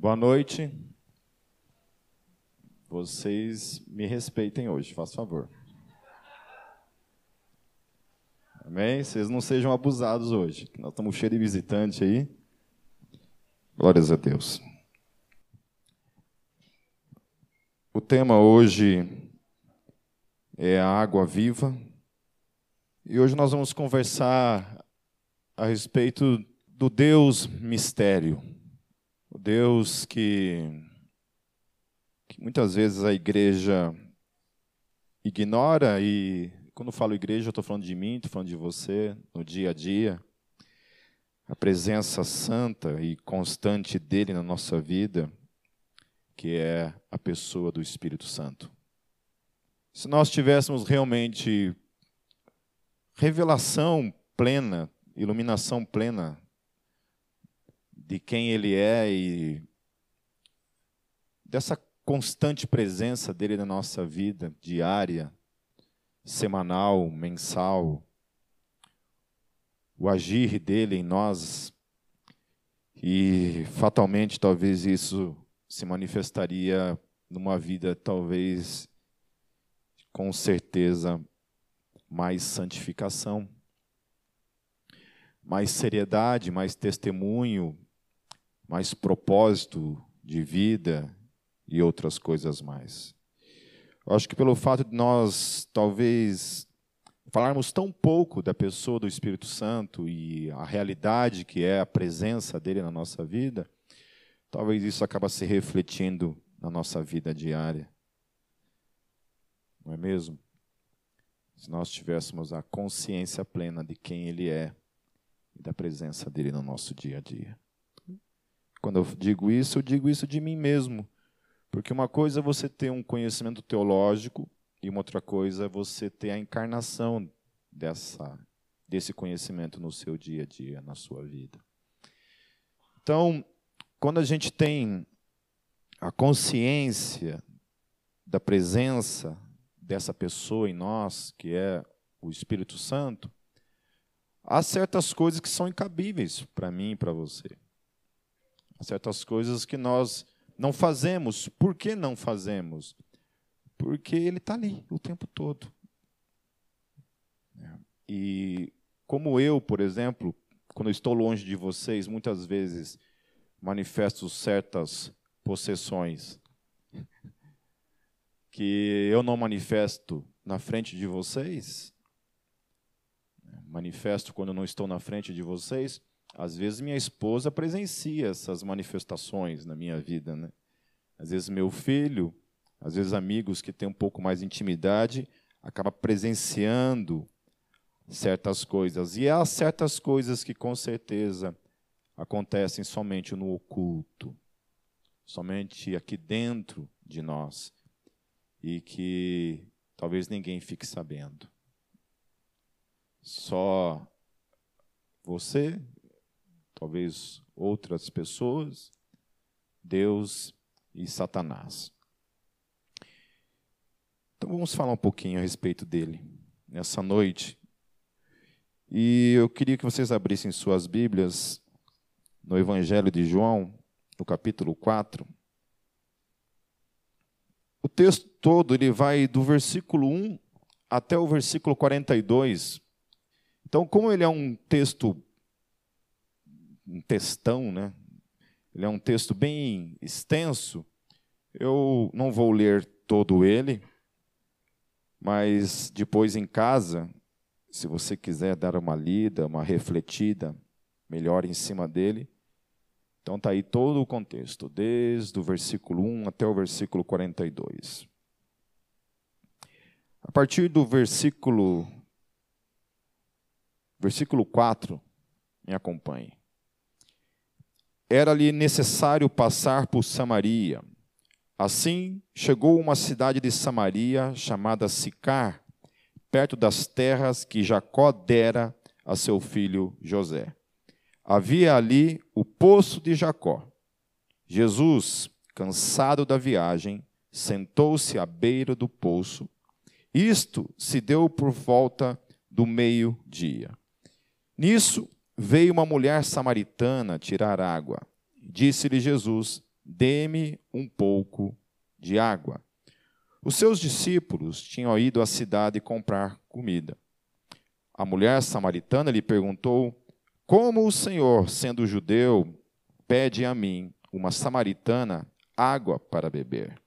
Boa noite. Vocês me respeitem hoje, faz favor. Amém? Vocês não sejam abusados hoje. Nós estamos cheios de visitante aí. Glórias a Deus. O tema hoje é a água viva. E hoje nós vamos conversar a respeito do Deus mistério. Deus que, que muitas vezes a igreja ignora, e quando falo igreja, eu estou falando de mim, estou falando de você, no dia a dia. A presença santa e constante dele na nossa vida, que é a pessoa do Espírito Santo. Se nós tivéssemos realmente revelação plena, iluminação plena de quem Ele é e dessa constante presença dele na nossa vida diária, semanal, mensal, o agir dele em nós, e fatalmente talvez isso se manifestaria numa vida talvez com certeza mais santificação, mais seriedade, mais testemunho, mais propósito de vida e outras coisas mais. Eu acho que pelo fato de nós talvez falarmos tão pouco da pessoa do Espírito Santo e a realidade que é a presença dele na nossa vida, talvez isso acaba se refletindo na nossa vida diária. Não é mesmo? Se nós tivéssemos a consciência plena de quem ele é e da presença dele no nosso dia a dia. Quando eu digo isso, eu digo isso de mim mesmo. Porque uma coisa é você ter um conhecimento teológico e uma outra coisa é você ter a encarnação dessa, desse conhecimento no seu dia a dia, na sua vida. Então, quando a gente tem a consciência da presença dessa pessoa em nós, que é o Espírito Santo, há certas coisas que são incabíveis para mim e para você. Certas coisas que nós não fazemos. Por que não fazemos? Porque ele está ali o tempo todo. E como eu, por exemplo, quando estou longe de vocês, muitas vezes manifesto certas possessões que eu não manifesto na frente de vocês, manifesto quando não estou na frente de vocês, às vezes minha esposa presencia essas manifestações na minha vida, né? Às vezes meu filho, às vezes amigos que têm um pouco mais de intimidade, acaba presenciando certas coisas. E há certas coisas que com certeza acontecem somente no oculto, somente aqui dentro de nós, e que talvez ninguém fique sabendo. Só você talvez outras pessoas, Deus e Satanás. Então vamos falar um pouquinho a respeito dele nessa noite. E eu queria que vocês abrissem suas Bíblias no Evangelho de João, no capítulo 4. O texto todo ele vai do versículo 1 até o versículo 42. Então, como ele é um texto um textão, né? Ele é um texto bem extenso. Eu não vou ler todo ele, mas depois em casa, se você quiser dar uma lida, uma refletida melhor em cima dele, então está aí todo o contexto, desde o versículo 1 até o versículo 42. A partir do versículo versículo 4, me acompanhe era-lhe necessário passar por Samaria. Assim, chegou uma cidade de Samaria chamada Sicar, perto das terras que Jacó dera a seu filho José. Havia ali o poço de Jacó. Jesus, cansado da viagem, sentou-se à beira do poço. Isto se deu por volta do meio-dia. Nisso, veio uma mulher samaritana tirar água. Disse-lhe Jesus: dê-me um pouco de água. Os seus discípulos tinham ido à cidade comprar comida. A mulher samaritana lhe perguntou: Como o Senhor, sendo judeu, pede a mim, uma samaritana, água para beber?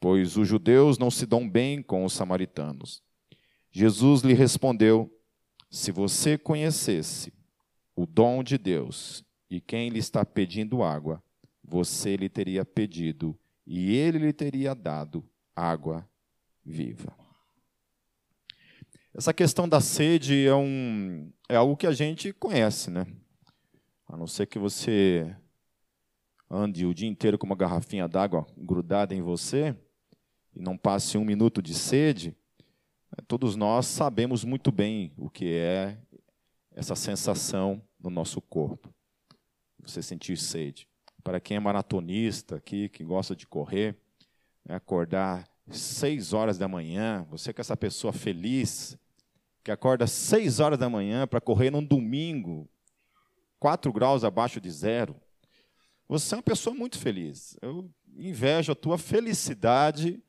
Pois os judeus não se dão bem com os samaritanos. Jesus lhe respondeu: Se você conhecesse o dom de Deus e quem lhe está pedindo água, você lhe teria pedido e ele lhe teria dado água viva. Essa questão da sede é, um, é algo que a gente conhece, né? A não ser que você ande o dia inteiro com uma garrafinha d'água grudada em você e não passe um minuto de sede, né, todos nós sabemos muito bem o que é essa sensação no nosso corpo. Você sentir sede. Para quem é maratonista aqui, que gosta de correr, né, acordar seis horas da manhã, você que é essa pessoa feliz, que acorda seis horas da manhã para correr num domingo, quatro graus abaixo de zero, você é uma pessoa muito feliz. Eu invejo a tua felicidade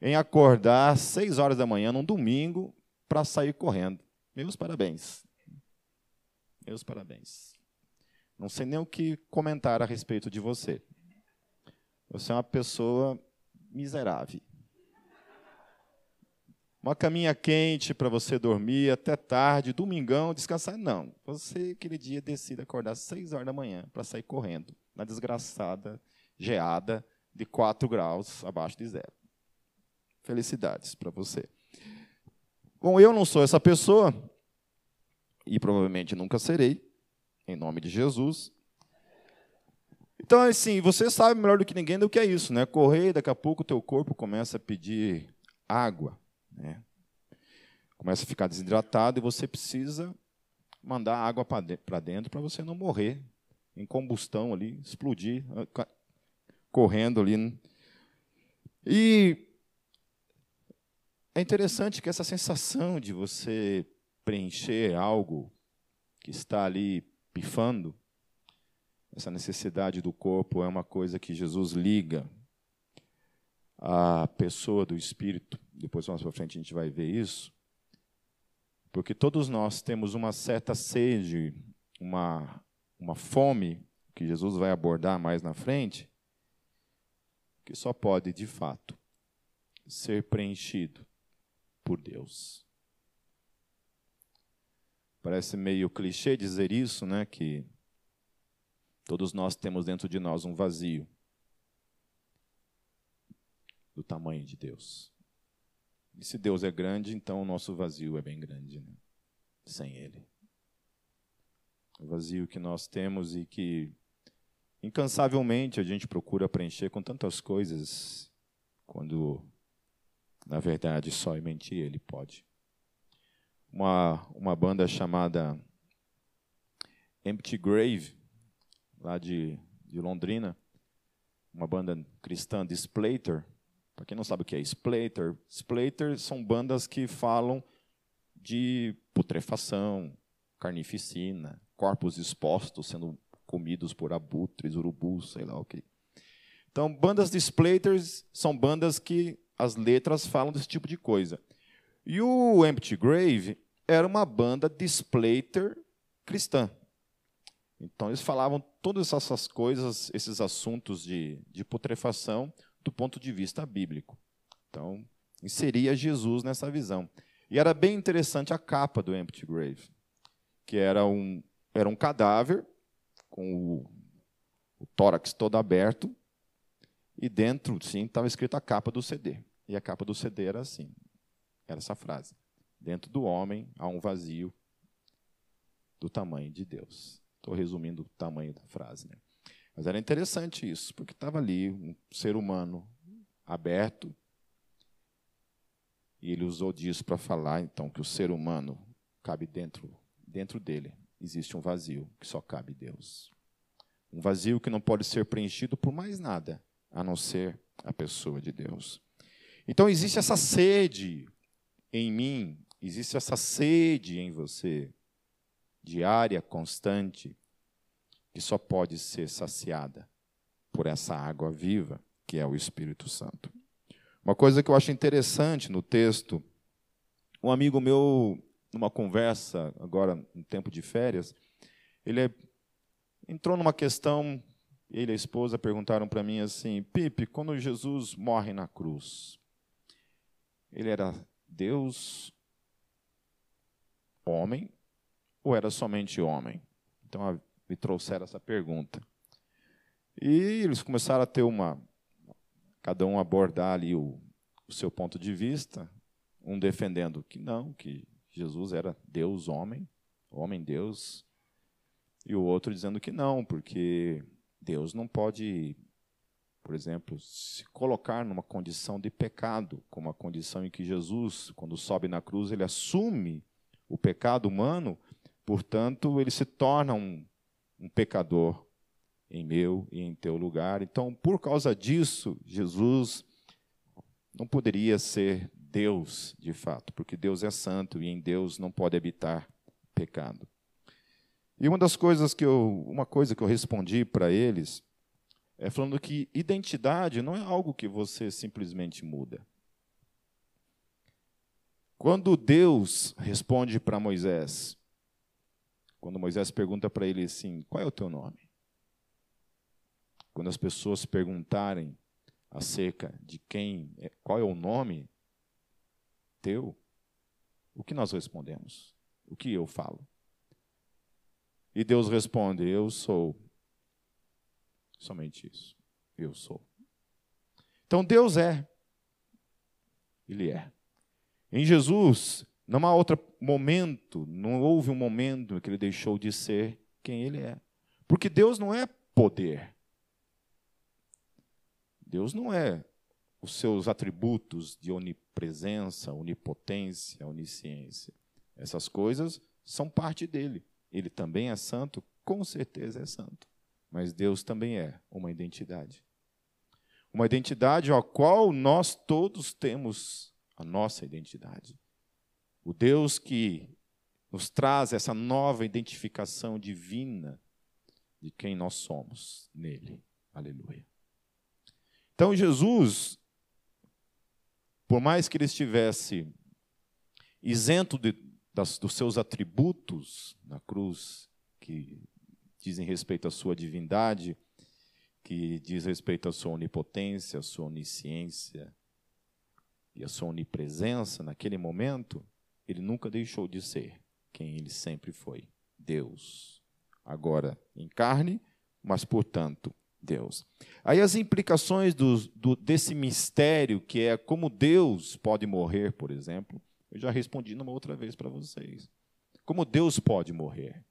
em acordar seis horas da manhã num domingo para sair correndo. Meus parabéns. Meus parabéns. Não sei nem o que comentar a respeito de você. Você é uma pessoa miserável. Uma caminha quente para você dormir até tarde, domingão, descansar. Não. Você, aquele dia, decide acordar às 6 horas da manhã para sair correndo na desgraçada geada de 4 graus abaixo de zero. Felicidades para você. Bom, eu não sou essa pessoa, e provavelmente nunca serei, em nome de Jesus. Então, assim, você sabe melhor do que ninguém do que é isso, né? Correr, daqui a pouco o teu corpo começa a pedir água, né? Começa a ficar desidratado e você precisa mandar água para dentro para você não morrer em combustão ali, explodir, ah, correndo ali. E é interessante que essa sensação de você preencher algo que está ali pifando, essa necessidade do corpo é uma coisa que Jesus liga à pessoa do espírito. Depois, mais para frente, a gente vai ver isso. Porque todos nós temos uma certa sede, uma, uma fome, que Jesus vai abordar mais na frente, que só pode, de fato, ser preenchido por Deus. Parece meio clichê dizer isso, né? Que todos nós temos dentro de nós um vazio do tamanho de Deus. E se Deus é grande, então o nosso vazio é bem grande, né? sem Ele. O vazio que nós temos e que incansavelmente a gente procura preencher com tantas coisas, quando na verdade só e mentir Ele pode uma, uma banda chamada Empty Grave, lá de, de Londrina, uma banda cristã de Splater. Para quem não sabe o que é Splater, Splater são bandas que falam de putrefação, carnificina, corpos expostos sendo comidos por abutres, urubus, sei lá o que. Então, bandas de Splaters são bandas que as letras falam desse tipo de coisa. E o Empty Grave era uma banda de splater cristã. Então, eles falavam todas essas coisas, esses assuntos de, de putrefação, do ponto de vista bíblico. Então, inseria Jesus nessa visão. E era bem interessante a capa do Empty Grave, que era um, era um cadáver com o, o tórax todo aberto, e dentro, sim, estava escrita a capa do CD. E a capa do CD era assim, era essa frase. Dentro do homem há um vazio do tamanho de Deus. Estou resumindo o tamanho da frase. Né? Mas era interessante isso, porque estava ali um ser humano aberto, e ele usou disso para falar, então, que o ser humano cabe dentro, dentro dele. Existe um vazio que só cabe Deus. Um vazio que não pode ser preenchido por mais nada, a não ser a pessoa de Deus. Então existe essa sede em mim, Existe essa sede em você, diária, constante, que só pode ser saciada por essa água viva, que é o Espírito Santo. Uma coisa que eu acho interessante no texto, um amigo meu, numa conversa, agora no tempo de férias, ele é, entrou numa questão, ele e a esposa perguntaram para mim assim: Pipe, quando Jesus morre na cruz, ele era Deus, homem, ou era somente homem? Então me trouxeram essa pergunta. E eles começaram a ter uma. Cada um abordar ali o, o seu ponto de vista, um defendendo que não, que Jesus era Deus, homem, homem, Deus, e o outro dizendo que não, porque Deus não pode, por exemplo, se colocar numa condição de pecado, como a condição em que Jesus, quando sobe na cruz, ele assume o pecado humano, portanto, ele se torna um, um pecador em meu e em teu lugar. Então, por causa disso, Jesus não poderia ser Deus de fato, porque Deus é santo e em Deus não pode habitar pecado. E uma das coisas que eu, uma coisa que eu respondi para eles é falando que identidade não é algo que você simplesmente muda. Quando Deus responde para Moisés, quando Moisés pergunta para ele assim: Qual é o teu nome? Quando as pessoas perguntarem acerca de quem, é, qual é o nome teu, o que nós respondemos? O que eu falo? E Deus responde: Eu sou. Somente isso. Eu sou. Então Deus é. Ele é. Em Jesus, não há outro momento, não houve um momento que ele deixou de ser quem ele é. Porque Deus não é poder. Deus não é os seus atributos de onipresença, onipotência, onisciência. Essas coisas são parte dele. Ele também é santo, com certeza é santo. Mas Deus também é uma identidade. Uma identidade a qual nós todos temos a nossa identidade. O Deus que nos traz essa nova identificação divina de quem nós somos nele. Aleluia. Então Jesus, por mais que ele estivesse isento de, das, dos seus atributos na cruz, que dizem respeito à sua divindade, que diz respeito à sua onipotência, à sua onisciência, e a sua onipresença naquele momento, ele nunca deixou de ser quem ele sempre foi: Deus. Agora em carne, mas portanto Deus. Aí as implicações do, do, desse mistério, que é como Deus pode morrer, por exemplo, eu já respondi numa outra vez para vocês. Como Deus pode morrer?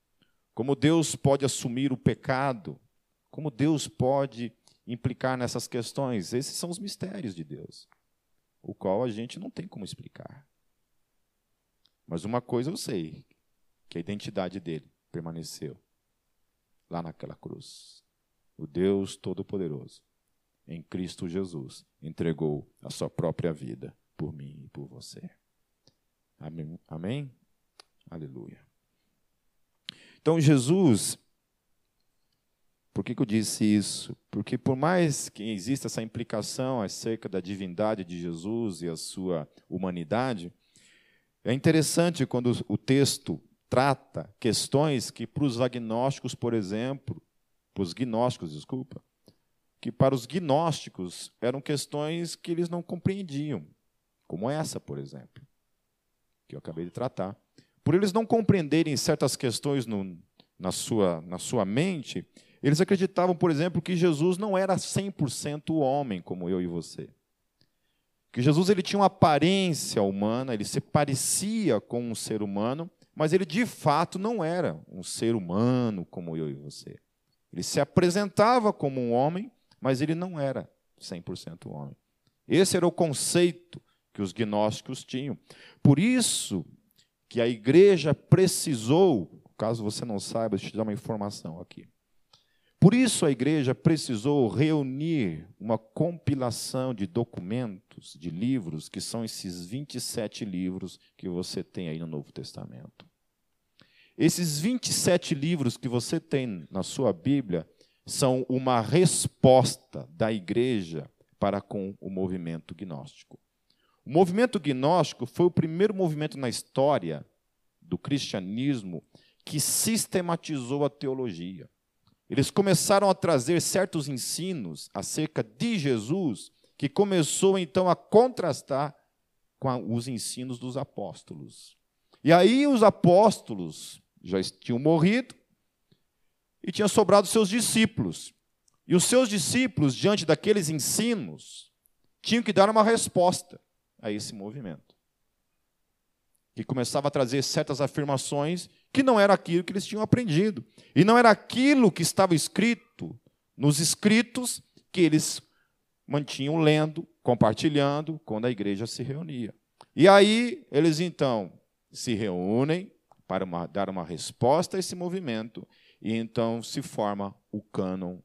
Como Deus pode assumir o pecado? Como Deus pode implicar nessas questões? Esses são os mistérios de Deus o qual a gente não tem como explicar. Mas uma coisa eu sei, que a identidade dele permaneceu lá naquela cruz. O Deus Todo-Poderoso, em Cristo Jesus, entregou a sua própria vida por mim e por você. Amém? Amém? Aleluia. Então, Jesus por que, que, eu disse isso? Porque, por mais que exista essa implicação acerca da divindade de Jesus e a sua humanidade, é interessante quando o texto trata questões que, para os agnósticos, por exemplo, para os gnósticos, desculpa, que para os gnósticos eram questões que eles não compreendiam, como essa, por exemplo, que eu acabei de tratar. Por eles não compreenderem certas questões no, na, sua, na sua mente, eles acreditavam, por exemplo, que Jesus não era 100% homem, como eu e você. Que Jesus ele tinha uma aparência humana, ele se parecia com um ser humano, mas ele de fato não era um ser humano como eu e você. Ele se apresentava como um homem, mas ele não era 100% homem. Esse era o conceito que os gnósticos tinham. Por isso que a igreja precisou, caso você não saiba, deixa eu te dar uma informação aqui. Por isso a igreja precisou reunir uma compilação de documentos, de livros, que são esses 27 livros que você tem aí no Novo Testamento. Esses 27 livros que você tem na sua Bíblia são uma resposta da igreja para com o movimento gnóstico. O movimento gnóstico foi o primeiro movimento na história do cristianismo que sistematizou a teologia. Eles começaram a trazer certos ensinos acerca de Jesus, que começou então a contrastar com os ensinos dos apóstolos. E aí os apóstolos já tinham morrido e tinham sobrado seus discípulos. E os seus discípulos, diante daqueles ensinos, tinham que dar uma resposta a esse movimento. Que começava a trazer certas afirmações que não era aquilo que eles tinham aprendido. E não era aquilo que estava escrito nos escritos que eles mantinham lendo, compartilhando quando a igreja se reunia. E aí eles então se reúnem para uma, dar uma resposta a esse movimento e então se forma o cânon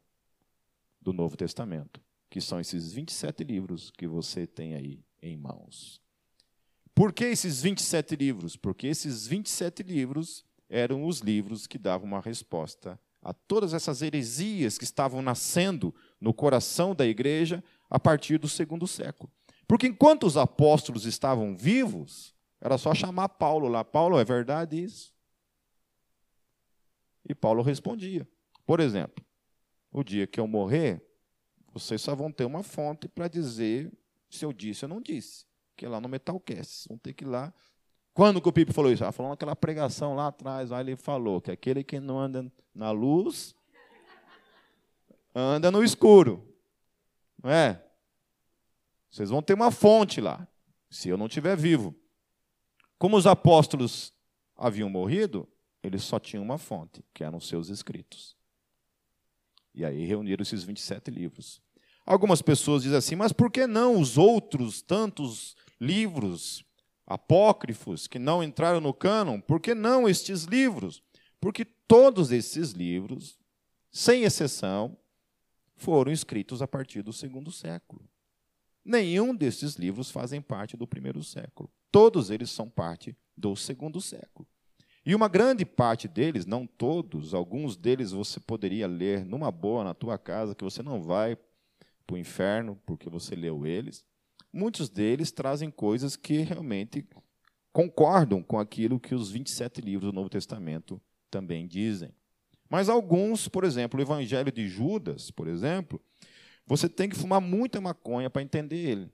do Novo Testamento, que são esses 27 livros que você tem aí em mãos. Por que esses 27 livros? Porque esses 27 livros eram os livros que davam uma resposta a todas essas heresias que estavam nascendo no coração da igreja a partir do segundo século. Porque enquanto os apóstolos estavam vivos, era só chamar Paulo lá. Paulo, é verdade isso? E Paulo respondia. Por exemplo, o dia que eu morrer, vocês só vão ter uma fonte para dizer se eu disse ou não disse. Que é lá no Metalcast. Vão ter que ir lá quando que o Pipe falou isso? Ah, falou naquela pregação lá atrás, lá ele falou que aquele que não anda na luz anda no escuro. Não é? Vocês vão ter uma fonte lá, se eu não estiver vivo. Como os apóstolos haviam morrido, eles só tinham uma fonte, que eram os seus escritos. E aí reuniram esses 27 livros. Algumas pessoas dizem assim, mas por que não os outros tantos livros apócrifos que não entraram no cânon, por que não estes livros? Porque todos esses livros, sem exceção, foram escritos a partir do segundo século. Nenhum desses livros fazem parte do primeiro século. Todos eles são parte do segundo século. E uma grande parte deles, não todos, alguns deles você poderia ler numa boa na tua casa, que você não vai para o inferno porque você leu eles muitos deles trazem coisas que realmente concordam com aquilo que os 27 livros do Novo Testamento também dizem. Mas alguns, por exemplo, o Evangelho de Judas, por exemplo, você tem que fumar muita maconha para entender ele.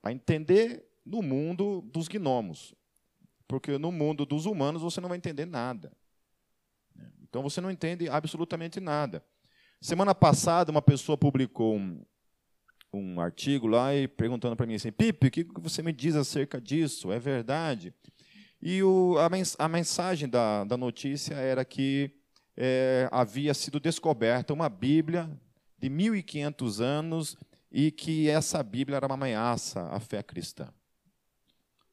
Para entender no mundo dos gnomos. Porque no mundo dos humanos você não vai entender nada. Então você não entende absolutamente nada. Semana passada, uma pessoa publicou um, um artigo lá e perguntando para mim assim: Pipe, o que você me diz acerca disso? É verdade? E o, a, mens a, mensagem da, da, notícia era que é, havia sido descoberta uma Bíblia de 1.500 anos e que essa Bíblia era uma ameaça à fé cristã.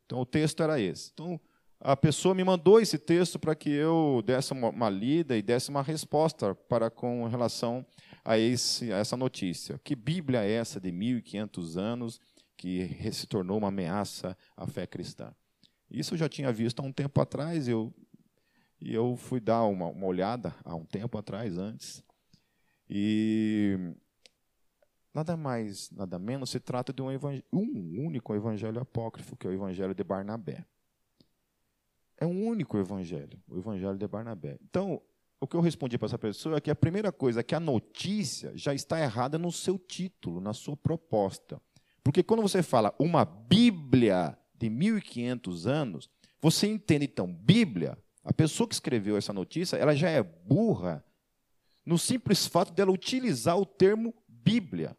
Então, o texto era esse. Então, a pessoa me mandou esse texto para que eu desse uma, uma lida e desse uma resposta para com relação esse, a essa notícia. Que Bíblia é essa de 1.500 anos que se tornou uma ameaça à fé cristã? Isso eu já tinha visto há um tempo atrás, eu, e eu fui dar uma, uma olhada há um tempo atrás, antes. E nada mais, nada menos, se trata de um, um único evangelho apócrifo, que é o evangelho de Barnabé. É um único evangelho, o evangelho de Barnabé. Então, o que eu respondi para essa pessoa é que a primeira coisa é que a notícia já está errada no seu título, na sua proposta. Porque quando você fala uma Bíblia de 1500 anos, você entende então Bíblia, a pessoa que escreveu essa notícia, ela já é burra no simples fato dela utilizar o termo Bíblia.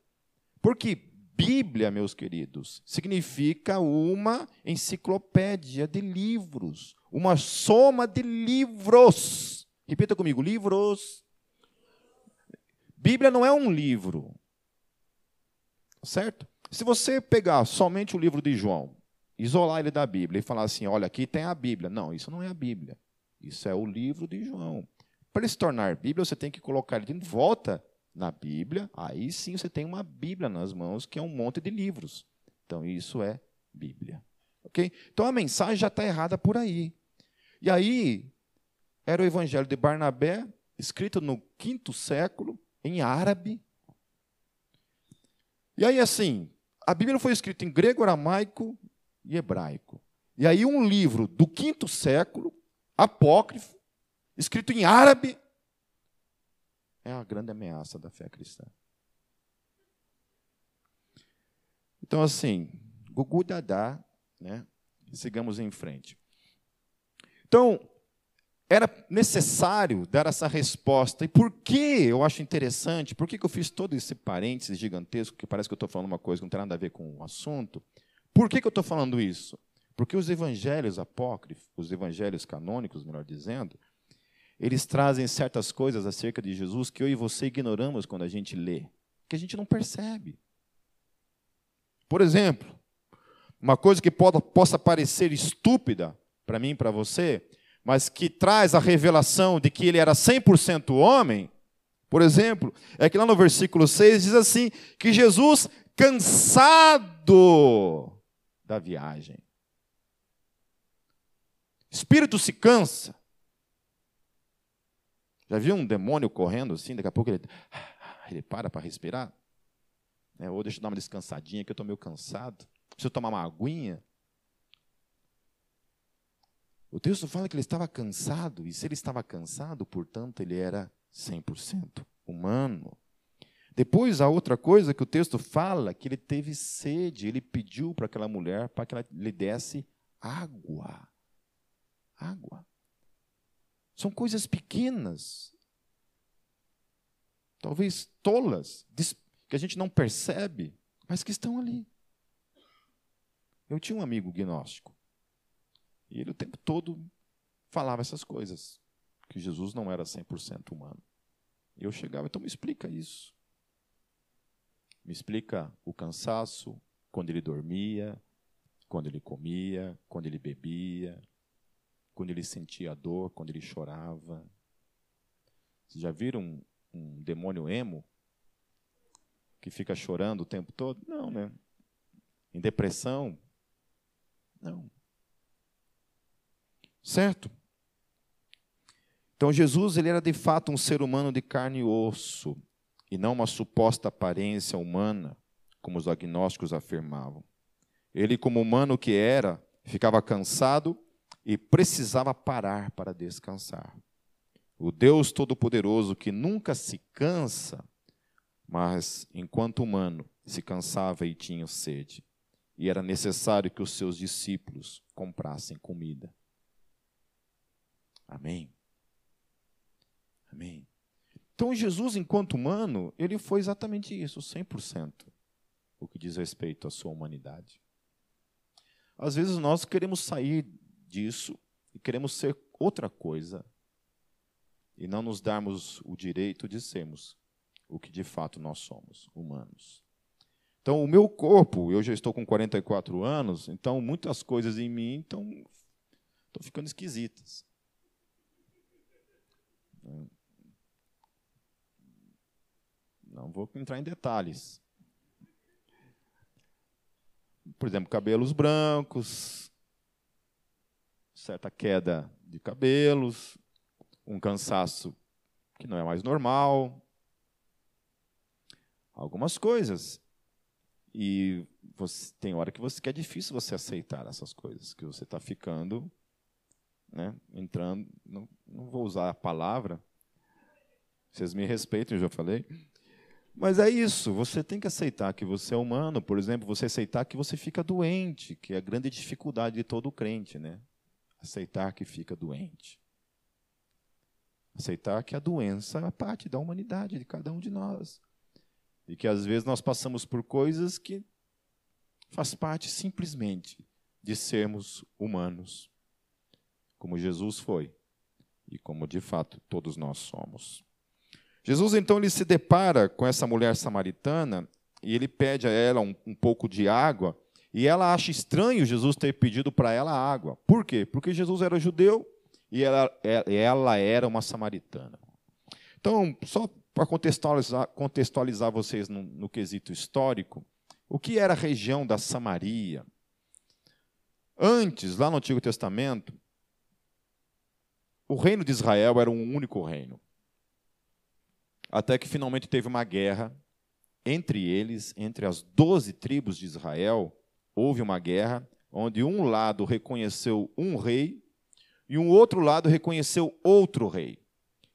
Porque Bíblia, meus queridos, significa uma enciclopédia de livros, uma soma de livros. Repita comigo: livros. Bíblia não é um livro. Certo? Se você pegar somente o livro de João, isolar ele da Bíblia e falar assim: olha, aqui tem a Bíblia. Não, isso não é a Bíblia. Isso é o livro de João. Para ele se tornar Bíblia, você tem que colocar ele de volta na Bíblia. Aí sim você tem uma Bíblia nas mãos, que é um monte de livros. Então isso é Bíblia. Ok? Então a mensagem já está errada por aí. E aí, era o evangelho de Barnabé, escrito no quinto século, em árabe. E aí, assim, a Bíblia foi escrita em grego, aramaico e hebraico. E aí, um livro do quinto século, apócrifo, escrito em árabe, é a grande ameaça da fé cristã. Então, assim, Gugu Dadá, né? Sigamos em frente. Então, era necessário dar essa resposta. E por que eu acho interessante? Por que eu fiz todo esse parênteses gigantesco, que parece que eu estou falando uma coisa que não tem nada a ver com o assunto? Por que eu estou falando isso? Porque os evangelhos apócrifos, os evangelhos canônicos, melhor dizendo, eles trazem certas coisas acerca de Jesus que eu e você ignoramos quando a gente lê, que a gente não percebe. Por exemplo, uma coisa que possa parecer estúpida para mim e para você, mas que traz a revelação de que ele era 100% homem, por exemplo, é que lá no versículo 6 diz assim: que Jesus, cansado da viagem, espírito se cansa. Já viu um demônio correndo assim? Daqui a pouco ele, ele para para respirar? É, ou deixa eu dar uma descansadinha, que eu estou meio cansado. Preciso tomar uma aguinha. O texto fala que ele estava cansado, e se ele estava cansado, portanto, ele era 100% humano. Depois, a outra coisa que o texto fala, que ele teve sede, ele pediu para aquela mulher para que ela lhe desse água. Água. São coisas pequenas, talvez tolas, que a gente não percebe, mas que estão ali. Eu tinha um amigo gnóstico. E ele o tempo todo falava essas coisas. Que Jesus não era 100% humano. E eu chegava, então me explica isso. Me explica o cansaço, quando ele dormia, quando ele comia, quando ele bebia, quando ele sentia dor, quando ele chorava. Vocês já viram um, um demônio emo? que fica chorando o tempo todo? Não, né? Em depressão? Não. Certo? Então Jesus ele era de fato um ser humano de carne e osso e não uma suposta aparência humana, como os agnósticos afirmavam. Ele, como humano que era, ficava cansado e precisava parar para descansar. O Deus Todo-Poderoso que nunca se cansa mas, enquanto humano, se cansava e tinha sede, e era necessário que os seus discípulos comprassem comida. Amém. Amém. Então, Jesus, enquanto humano, ele foi exatamente isso, 100%, o que diz respeito à sua humanidade. Às vezes nós queremos sair disso e queremos ser outra coisa e não nos darmos o direito de sermos o que de fato nós somos, humanos. Então, o meu corpo, eu já estou com 44 anos, então muitas coisas em mim estão, estão ficando esquisitas. Não vou entrar em detalhes. Por exemplo, cabelos brancos, certa queda de cabelos, um cansaço que não é mais normal, algumas coisas. E você, tem hora que, você, que é difícil você aceitar essas coisas, que você está ficando, né, entrando, não, não vou usar a palavra, vocês me respeitam, eu já falei. Mas é isso, você tem que aceitar que você é humano, por exemplo, você aceitar que você fica doente, que é a grande dificuldade de todo crente, né? Aceitar que fica doente. Aceitar que a doença é parte da humanidade, de cada um de nós. E que às vezes nós passamos por coisas que faz parte simplesmente de sermos humanos, como Jesus foi e como de fato todos nós somos. Jesus então ele se depara com essa mulher samaritana e ele pede a ela um, um pouco de água e ela acha estranho Jesus ter pedido para ela água. Por quê? Porque Jesus era judeu e ela, ela era uma samaritana. Então, só para contextualizar, contextualizar vocês no, no quesito histórico, o que era a região da Samaria? Antes, lá no Antigo Testamento, o reino de Israel era um único reino. Até que finalmente teve uma guerra entre eles, entre as doze tribos de Israel, houve uma guerra onde um lado reconheceu um rei e um outro lado reconheceu outro rei.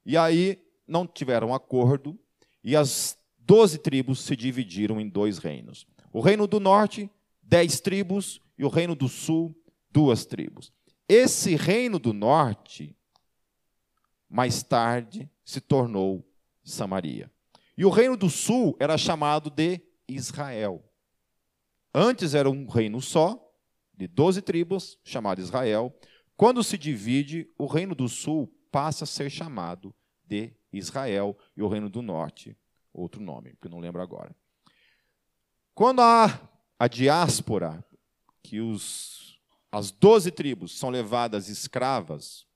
E aí não tiveram acordo e as doze tribos se dividiram em dois reinos. O reino do norte, dez tribos, e o reino do sul, duas tribos. Esse reino do norte, mais tarde, se tornou Samaria. E o reino do sul era chamado de Israel. Antes era um reino só, de doze tribos, chamado Israel. Quando se divide, o reino do sul passa a ser chamado de Israel e o reino do norte, outro nome, que não lembro agora. Quando há a diáspora, que os, as doze tribos são levadas escravas,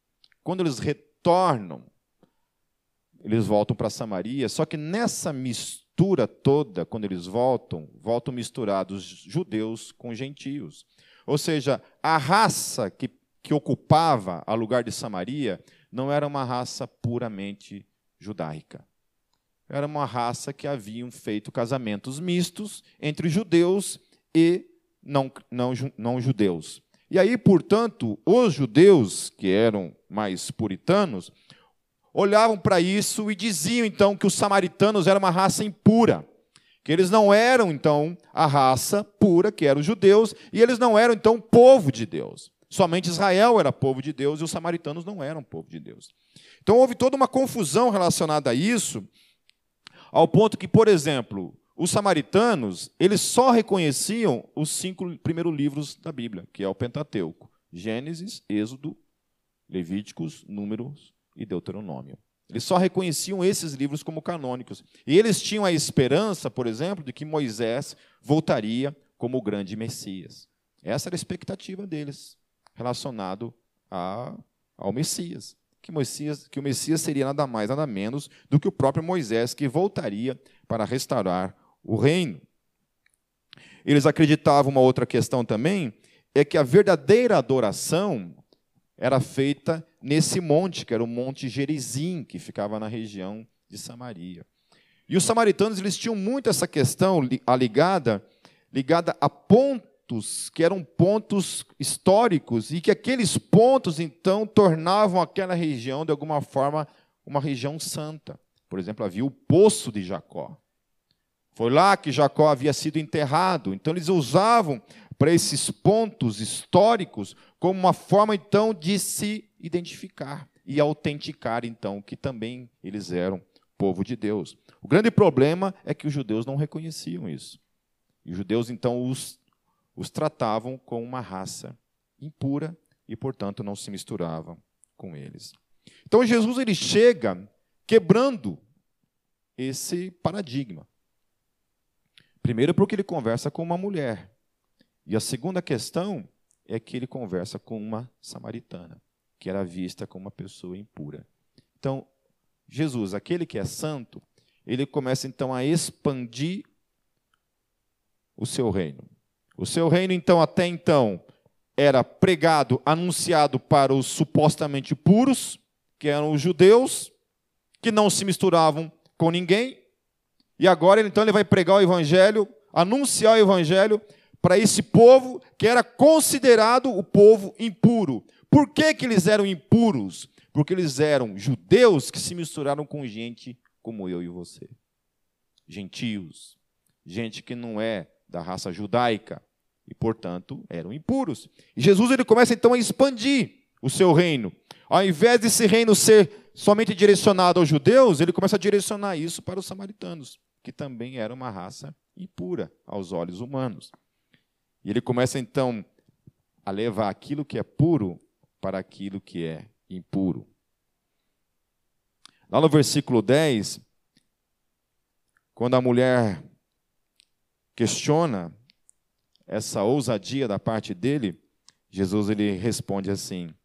quando eles retornam eles voltam para Samaria, só que nessa mistura toda, quando eles voltam, voltam misturados judeus com gentios. Ou seja, a raça que, que ocupava a lugar de Samaria não era uma raça puramente judaica. Era uma raça que haviam feito casamentos mistos entre judeus e não, não, não judeus. E aí, portanto, os judeus, que eram mais puritanos, olhavam para isso e diziam então que os samaritanos eram uma raça impura, que eles não eram então a raça pura, que eram os judeus, e eles não eram então povo de Deus. Somente Israel era povo de Deus e os samaritanos não eram povo de Deus. Então houve toda uma confusão relacionada a isso, ao ponto que, por exemplo, os samaritanos, eles só reconheciam os cinco primeiros livros da Bíblia, que é o Pentateuco: Gênesis, Êxodo, Levíticos, Números e Deuteronômio. Eles só reconheciam esses livros como canônicos. E eles tinham a esperança, por exemplo, de que Moisés voltaria como o grande Messias. Essa era a expectativa deles, relacionado a, ao Messias. Que, Messias. que o Messias seria nada mais, nada menos do que o próprio Moisés, que voltaria para restaurar o reino. Eles acreditavam uma outra questão também, é que a verdadeira adoração era feita nesse monte, que era o Monte Gerizim, que ficava na região de Samaria. E os samaritanos eles tinham muito essa questão ligada, ligada a pontos que eram pontos históricos e que aqueles pontos então tornavam aquela região de alguma forma uma região santa. Por exemplo, havia o poço de Jacó. Foi lá que Jacó havia sido enterrado. Então eles usavam para esses pontos históricos como uma forma então de se identificar e autenticar então que também eles eram povo de Deus. O grande problema é que os judeus não reconheciam isso. E os judeus então os, os tratavam como uma raça impura e, portanto, não se misturavam com eles. Então Jesus ele chega quebrando esse paradigma. Primeiro porque ele conversa com uma mulher. E a segunda questão é que ele conversa com uma samaritana, que era vista como uma pessoa impura. Então, Jesus, aquele que é santo, ele começa então a expandir o seu reino. O seu reino, então, até então, era pregado, anunciado para os supostamente puros, que eram os judeus, que não se misturavam com ninguém. E agora, então, ele vai pregar o evangelho, anunciar o evangelho para esse povo que era considerado o povo impuro. Por que, que eles eram impuros? Porque eles eram judeus que se misturaram com gente como eu e você. Gentios, gente que não é da raça judaica e, portanto, eram impuros. E Jesus ele começa então a expandir o seu reino. Ao invés desse reino ser somente direcionado aos judeus, ele começa a direcionar isso para os samaritanos, que também eram uma raça impura aos olhos humanos. E ele começa então a levar aquilo que é puro para aquilo que é impuro. Lá no versículo 10, quando a mulher questiona essa ousadia da parte dele, Jesus ele responde assim: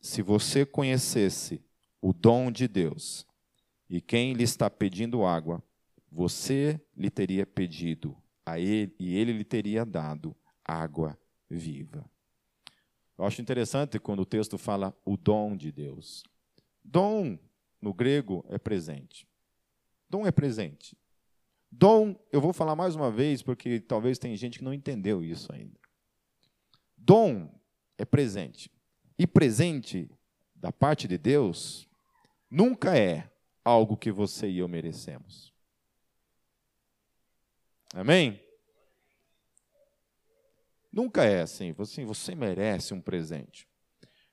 Se você conhecesse o dom de Deus e quem lhe está pedindo água, você lhe teria pedido a ele e ele lhe teria dado água viva. Eu acho interessante quando o texto fala o dom de Deus. Dom, no grego, é presente. Dom é presente. Dom, eu vou falar mais uma vez, porque talvez tem gente que não entendeu isso ainda. Dom é presente. E presente da parte de Deus nunca é algo que você e eu merecemos. Amém? Nunca é assim. Assim, você merece um presente.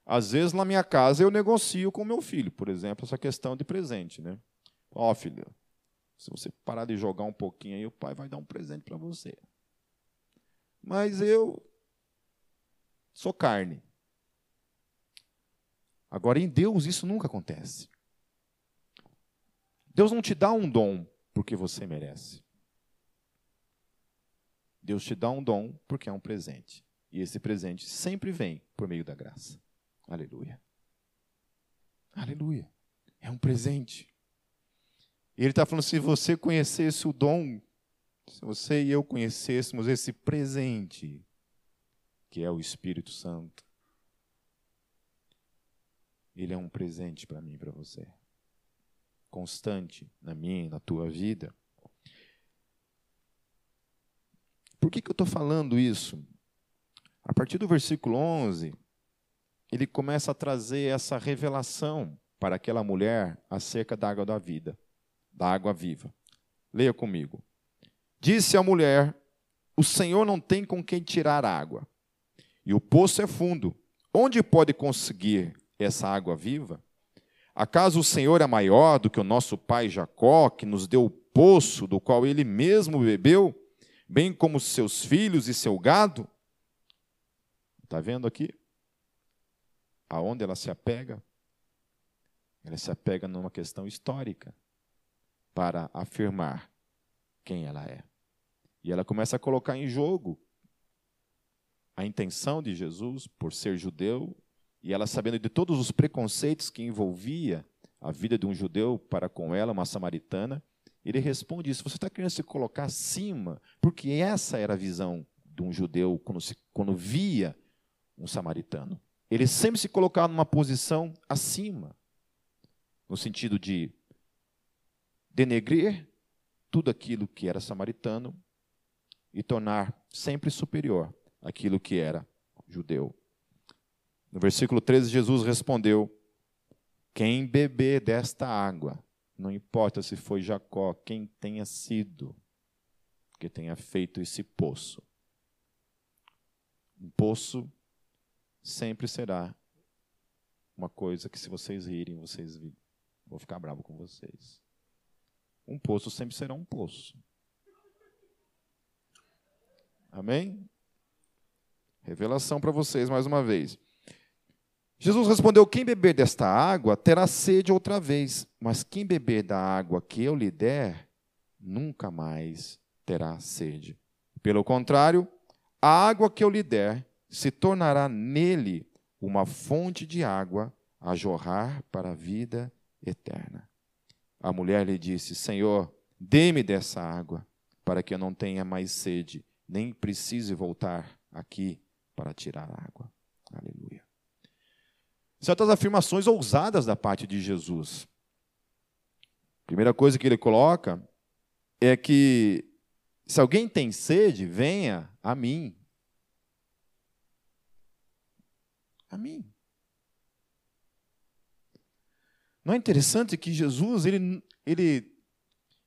Às vezes, na minha casa, eu negocio com meu filho, por exemplo, essa questão de presente. Né? Ó, oh, filho, se você parar de jogar um pouquinho aí, o pai vai dar um presente para você. Mas eu sou carne. Agora, em Deus, isso nunca acontece. Deus não te dá um dom porque você merece. Deus te dá um dom porque é um presente. E esse presente sempre vem por meio da graça. Aleluia. Aleluia. É um presente. Ele está falando: se você conhecesse o dom, se você e eu conhecêssemos esse presente, que é o Espírito Santo, ele é um presente para mim e para você. Constante na minha e na tua vida. Por que, que eu estou falando isso? A partir do versículo 11, ele começa a trazer essa revelação para aquela mulher acerca da água da vida, da água viva. Leia comigo. Disse a mulher: O Senhor não tem com quem tirar água, e o poço é fundo. Onde pode conseguir essa água viva? Acaso o Senhor é maior do que o nosso pai Jacó, que nos deu o poço do qual ele mesmo bebeu bem como seus filhos e seu gado. Está vendo aqui? Aonde ela se apega? Ela se apega numa questão histórica para afirmar quem ela é. E ela começa a colocar em jogo a intenção de Jesus por ser judeu, e ela sabendo de todos os preconceitos que envolvia a vida de um judeu para com ela, uma samaritana, ele responde isso. Você está querendo se colocar acima, porque essa era a visão de um judeu quando, se, quando via um samaritano. Ele sempre se colocava numa posição acima, no sentido de denegrir tudo aquilo que era samaritano e tornar sempre superior aquilo que era judeu. No versículo 13, Jesus respondeu: Quem beber desta água não importa se foi Jacó, quem tenha sido que tenha feito esse poço. Um poço sempre será uma coisa que, se vocês rirem, vocês vou ficar bravo com vocês. Um poço sempre será um poço. Amém? Revelação para vocês mais uma vez. Jesus respondeu: Quem beber desta água terá sede outra vez, mas quem beber da água que eu lhe der, nunca mais terá sede. Pelo contrário, a água que eu lhe der se tornará nele uma fonte de água a jorrar para a vida eterna. A mulher lhe disse: Senhor, dê-me dessa água, para que eu não tenha mais sede, nem precise voltar aqui para tirar água. Aleluia certas afirmações ousadas da parte de Jesus. A primeira coisa que ele coloca é que se alguém tem sede, venha a mim. A mim. Não é interessante que Jesus ele, ele,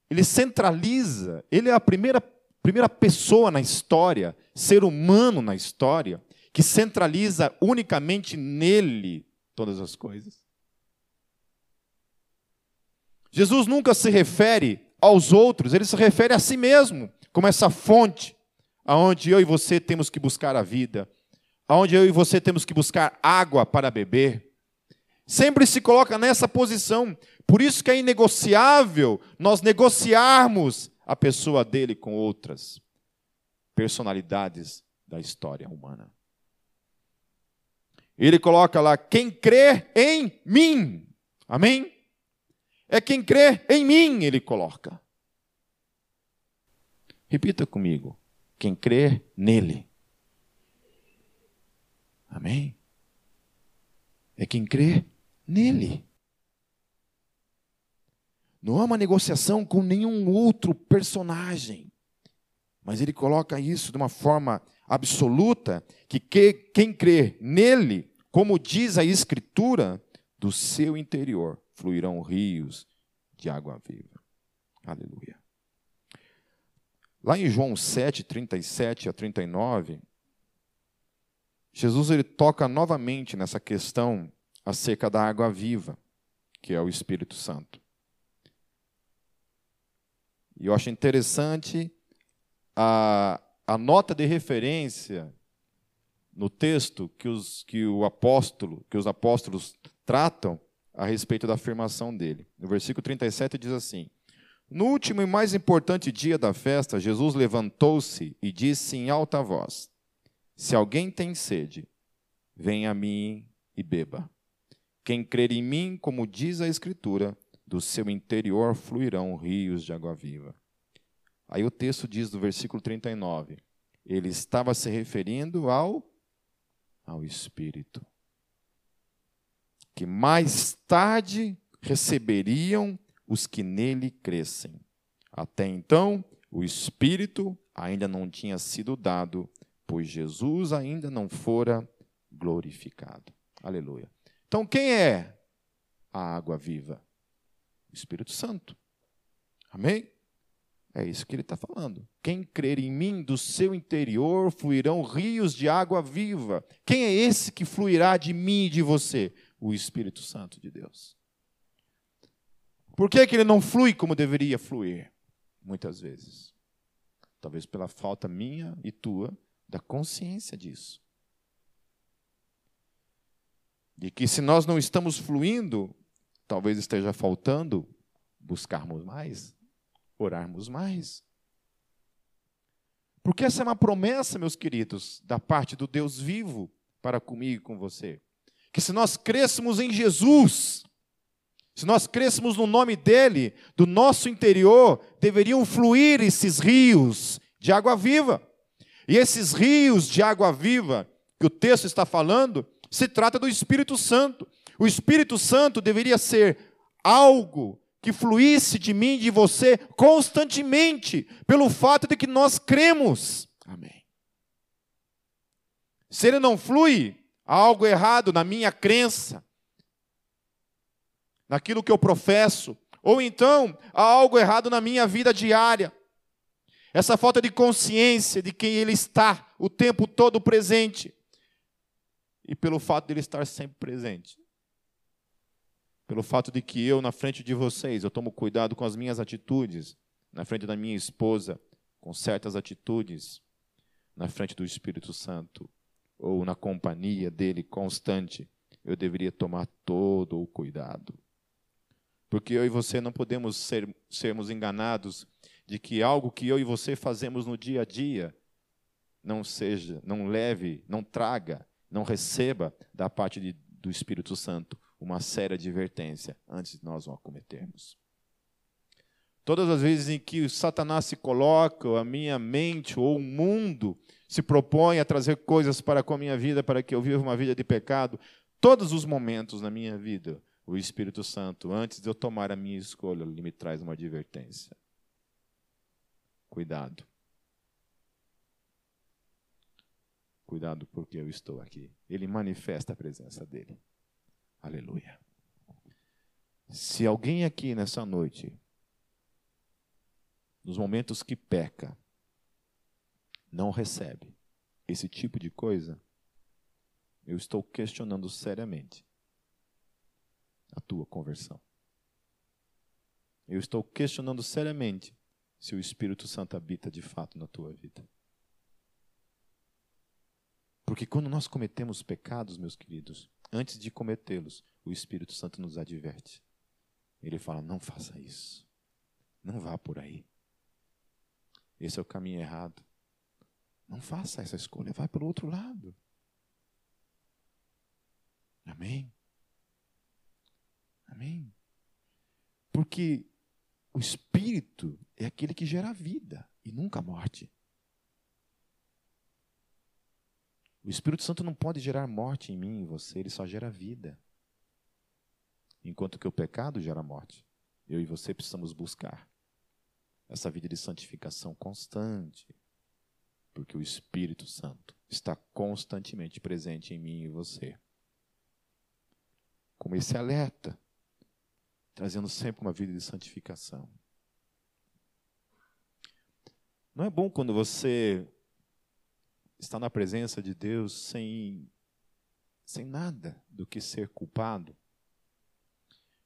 ele centraliza, ele é a primeira, primeira pessoa na história, ser humano na história, que centraliza unicamente nele todas as coisas. Jesus nunca se refere aos outros, ele se refere a si mesmo, como essa fonte aonde eu e você temos que buscar a vida, aonde eu e você temos que buscar água para beber. Sempre se coloca nessa posição. Por isso que é inegociável nós negociarmos a pessoa dele com outras personalidades da história humana. Ele coloca lá: quem crê em mim. Amém? É quem crê em mim, ele coloca. Repita comigo: quem crê nele. Amém? é quem crê nele. Não há uma negociação com nenhum outro personagem. Mas ele coloca isso de uma forma absoluta, que quem crê nele, como diz a Escritura, do seu interior fluirão rios de água viva. Aleluia. Lá em João 7, 37 a 39, Jesus ele toca novamente nessa questão acerca da água viva, que é o Espírito Santo. E eu acho interessante a, a nota de referência no texto que os, que o apóstolo, que os apóstolos tratam a respeito da afirmação dele. No versículo 37 diz assim: No último e mais importante dia da festa, Jesus levantou-se e disse em alta voz: Se alguém tem sede, venha a mim e beba. Quem crer em mim, como diz a Escritura, do seu interior fluirão rios de água viva. Aí o texto diz do versículo 39, ele estava se referindo ao ao Espírito que mais tarde receberiam os que nele crescem. Até então, o Espírito ainda não tinha sido dado, pois Jesus ainda não fora glorificado. Aleluia. Então, quem é a água viva? O Espírito Santo. Amém? É isso que ele está falando. Quem crer em mim, do seu interior fluirão rios de água viva. Quem é esse que fluirá de mim e de você? o Espírito Santo de Deus. Por que, que ele não flui como deveria fluir? Muitas vezes. Talvez pela falta minha e tua da consciência disso. De que se nós não estamos fluindo, talvez esteja faltando buscarmos mais, orarmos mais. Porque essa é uma promessa, meus queridos, da parte do Deus vivo para comigo e com você que se nós crescemos em Jesus, se nós crescemos no nome dele, do nosso interior deveriam fluir esses rios de água viva. E esses rios de água viva que o texto está falando, se trata do Espírito Santo. O Espírito Santo deveria ser algo que fluísse de mim e de você constantemente, pelo fato de que nós cremos. Amém. Se ele não flui, Há algo errado na minha crença, naquilo que eu professo, ou então há algo errado na minha vida diária. Essa falta de consciência de quem Ele está o tempo todo presente, e pelo fato de Ele estar sempre presente, pelo fato de que eu, na frente de vocês, eu tomo cuidado com as minhas atitudes, na frente da minha esposa, com certas atitudes, na frente do Espírito Santo, ou na companhia dele constante, eu deveria tomar todo o cuidado. Porque eu e você não podemos ser, sermos enganados de que algo que eu e você fazemos no dia a dia não seja, não leve, não traga, não receba da parte de, do Espírito Santo uma séria advertência antes de nós o cometermos. Todas as vezes em que Satanás se coloca, a minha mente ou o mundo se propõe a trazer coisas para com a minha vida, para que eu viva uma vida de pecado, todos os momentos na minha vida, o Espírito Santo, antes de eu tomar a minha escolha, ele me traz uma advertência. Cuidado. Cuidado porque eu estou aqui. Ele manifesta a presença dele. Aleluia. Se alguém aqui nessa noite nos momentos que peca, não recebe esse tipo de coisa, eu estou questionando seriamente a tua conversão. Eu estou questionando seriamente se o Espírito Santo habita de fato na tua vida. Porque quando nós cometemos pecados, meus queridos, antes de cometê-los, o Espírito Santo nos adverte. Ele fala: não faça isso. Não vá por aí. Esse é o caminho errado. Não faça essa escolha, vai para o outro lado. Amém? Amém? Porque o Espírito é aquele que gera vida e nunca morte. O Espírito Santo não pode gerar morte em mim e em você, ele só gera vida. Enquanto que o pecado gera morte. Eu e você precisamos buscar essa vida de santificação constante, porque o Espírito Santo está constantemente presente em mim e você. Como esse alerta, trazendo sempre uma vida de santificação. Não é bom quando você está na presença de Deus sem, sem nada do que ser culpado?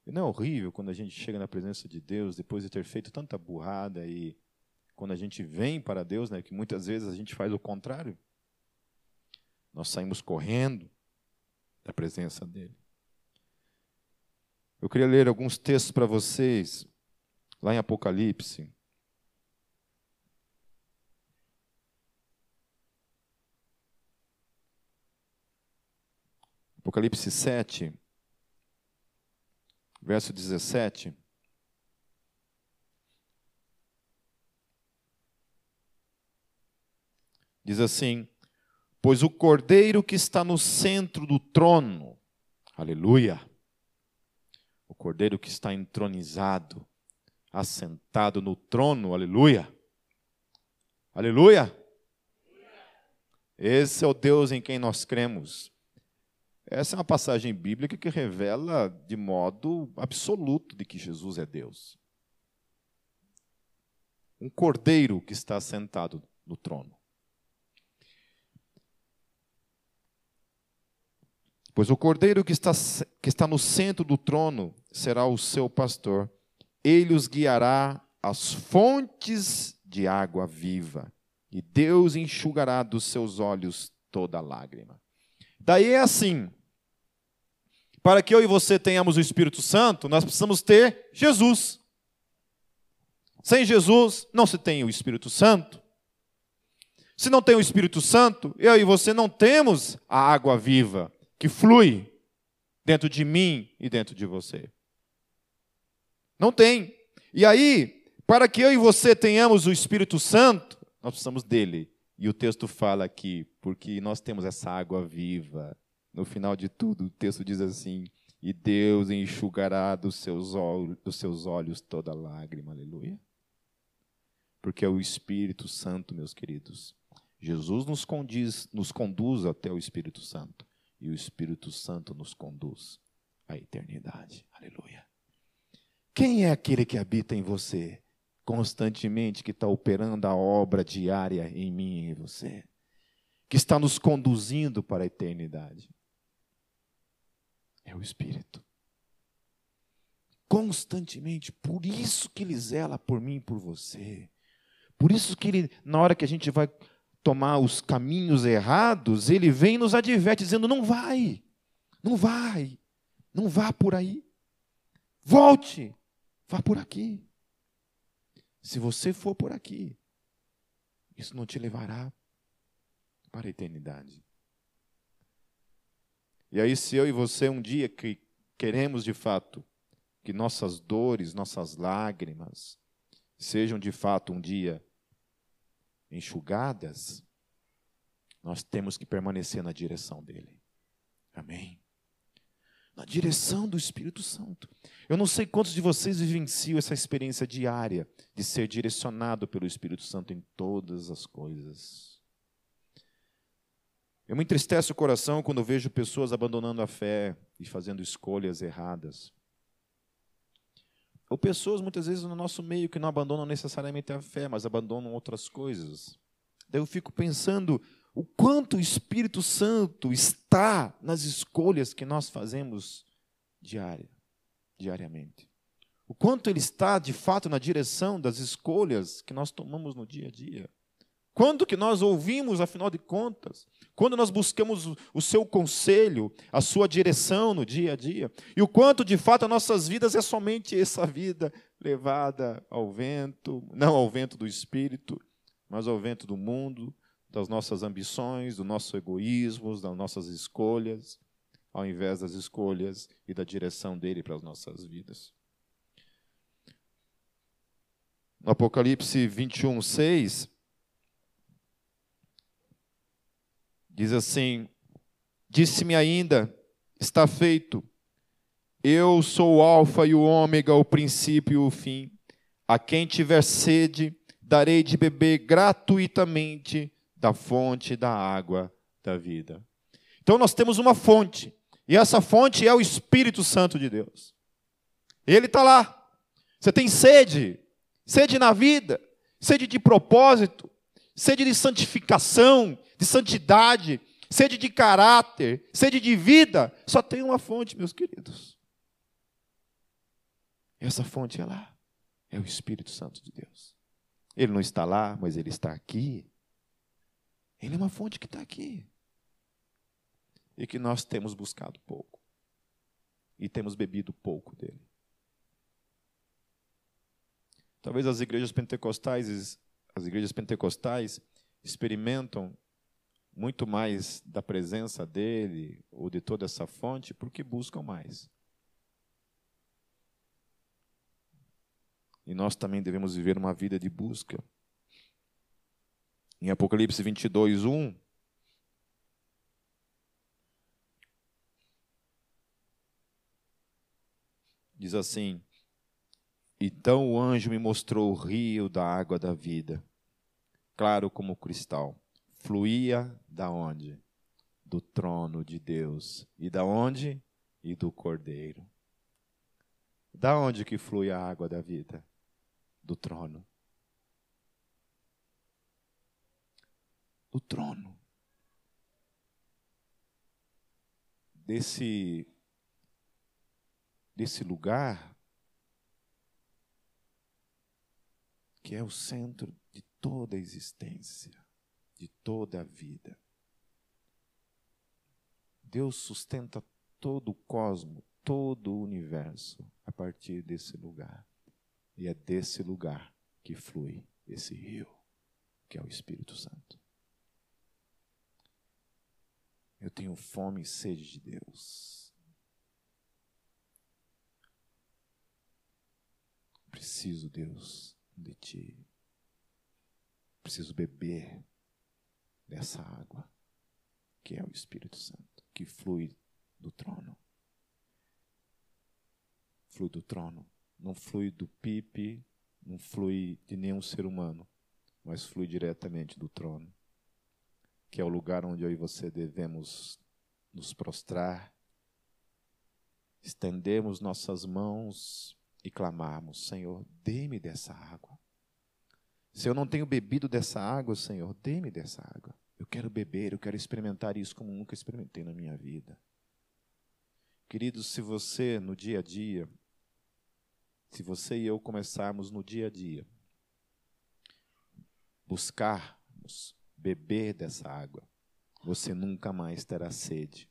E não é horrível quando a gente chega na presença de Deus depois de ter feito tanta burrada e quando a gente vem para Deus, né, que muitas vezes a gente faz o contrário. Nós saímos correndo da presença dele. Eu queria ler alguns textos para vocês, lá em Apocalipse. Apocalipse 7, verso 17. Diz assim: Pois o cordeiro que está no centro do trono, aleluia, o cordeiro que está entronizado, assentado no trono, aleluia, aleluia. Esse é o Deus em quem nós cremos. Essa é uma passagem bíblica que revela de modo absoluto de que Jesus é Deus. Um cordeiro que está sentado no trono. Pois o cordeiro que está, que está no centro do trono será o seu pastor. Ele os guiará às fontes de água viva, e Deus enxugará dos seus olhos toda lágrima. Daí é assim: para que eu e você tenhamos o Espírito Santo, nós precisamos ter Jesus. Sem Jesus, não se tem o Espírito Santo. Se não tem o Espírito Santo, eu e você não temos a água viva que flui dentro de mim e dentro de você. Não tem. E aí, para que eu e você tenhamos o Espírito Santo, nós precisamos dele. E o texto fala aqui, porque nós temos essa água viva no final de tudo, o texto diz assim: E Deus enxugará dos seus olhos, dos seus olhos toda lágrima. Aleluia. Porque é o Espírito Santo, meus queridos. Jesus nos conduz, nos conduz até o Espírito Santo. E o Espírito Santo nos conduz à eternidade. Aleluia. Quem é aquele que habita em você constantemente, que está operando a obra diária em mim e em você? Que está nos conduzindo para a eternidade? É o Espírito. Constantemente, por isso que ele zela por mim e por você. Por isso que ele, na hora que a gente vai tomar os caminhos errados, ele vem e nos adverte, dizendo: não vai, não vai, não vá por aí. Volte, vá por aqui. Se você for por aqui, isso não te levará para a eternidade. E aí, se eu e você um dia que queremos de fato que nossas dores, nossas lágrimas sejam de fato um dia enxugadas, nós temos que permanecer na direção dele. Amém? Na direção do Espírito Santo. Eu não sei quantos de vocês vivenciam essa experiência diária de ser direcionado pelo Espírito Santo em todas as coisas. Eu me entristece o coração quando vejo pessoas abandonando a fé e fazendo escolhas erradas. Ou pessoas, muitas vezes, no nosso meio que não abandonam necessariamente a fé, mas abandonam outras coisas. Daí eu fico pensando o quanto o Espírito Santo está nas escolhas que nós fazemos diária, diariamente. O quanto ele está, de fato, na direção das escolhas que nós tomamos no dia a dia. Quando que nós ouvimos, afinal de contas? Quando nós buscamos o seu conselho, a sua direção no dia a dia? E o quanto, de fato, as nossas vidas é somente essa vida levada ao vento, não ao vento do espírito, mas ao vento do mundo, das nossas ambições, do nosso egoísmo, das nossas escolhas, ao invés das escolhas e da direção dele para as nossas vidas. No Apocalipse 21, 6 Diz assim: Disse-me ainda, está feito. Eu sou o Alfa e o Ômega, o princípio e o fim. A quem tiver sede, darei de beber gratuitamente da fonte da água da vida. Então nós temos uma fonte, e essa fonte é o Espírito Santo de Deus. Ele está lá. Você tem sede, sede na vida, sede de propósito, sede de santificação, de santidade, sede de caráter, sede de vida. Só tem uma fonte, meus queridos. Essa fonte é lá, é o Espírito Santo de Deus. Ele não está lá, mas ele está aqui. Ele é uma fonte que está aqui. E que nós temos buscado pouco. E temos bebido pouco dele. Talvez as igrejas pentecostais, as igrejas pentecostais experimentam muito mais da presença dele ou de toda essa fonte porque buscam mais. E nós também devemos viver uma vida de busca. Em Apocalipse 22, 1. Diz assim: Então o anjo me mostrou o rio da água da vida, claro como cristal. Fluía da onde? Do trono de Deus. E da onde? E do Cordeiro. Da onde que flui a água da vida? Do trono. do trono. Desse, desse lugar que é o centro de toda a existência, de toda a vida. Deus sustenta todo o cosmo, todo o universo a partir desse lugar. E é desse lugar que flui esse rio, que é o Espírito Santo. Eu tenho fome e sede de Deus. Preciso, Deus, de Ti. Preciso beber dessa água, que é o Espírito Santo, que flui do trono. Flui do trono. Não flui do pipe, não flui de nenhum ser humano, mas flui diretamente do trono que é o lugar onde eu e você devemos nos prostrar, estendemos nossas mãos e clamarmos: Senhor, dê-me dessa água. Se eu não tenho bebido dessa água, Senhor, dê-me dessa água. Eu quero beber, eu quero experimentar isso como nunca experimentei na minha vida. Queridos, se você no dia a dia, se você e eu começarmos no dia a dia, buscarmos beber dessa água, você nunca mais terá sede.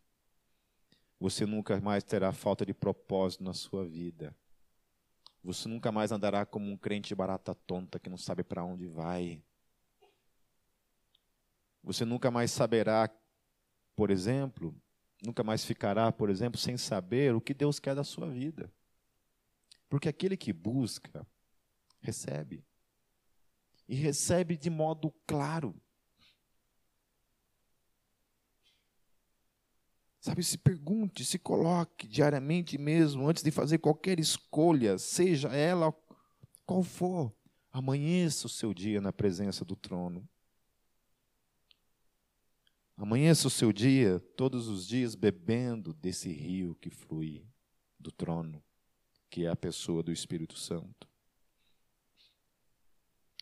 Você nunca mais terá falta de propósito na sua vida. Você nunca mais andará como um crente barata tonta que não sabe para onde vai. Você nunca mais saberá, por exemplo, nunca mais ficará, por exemplo, sem saber o que Deus quer da sua vida. Porque aquele que busca, recebe. E recebe de modo claro. Sabe, se pergunte, se coloque diariamente mesmo, antes de fazer qualquer escolha, seja ela qual for, amanheça o seu dia na presença do trono. Amanheça o seu dia, todos os dias, bebendo desse rio que flui do trono, que é a pessoa do Espírito Santo.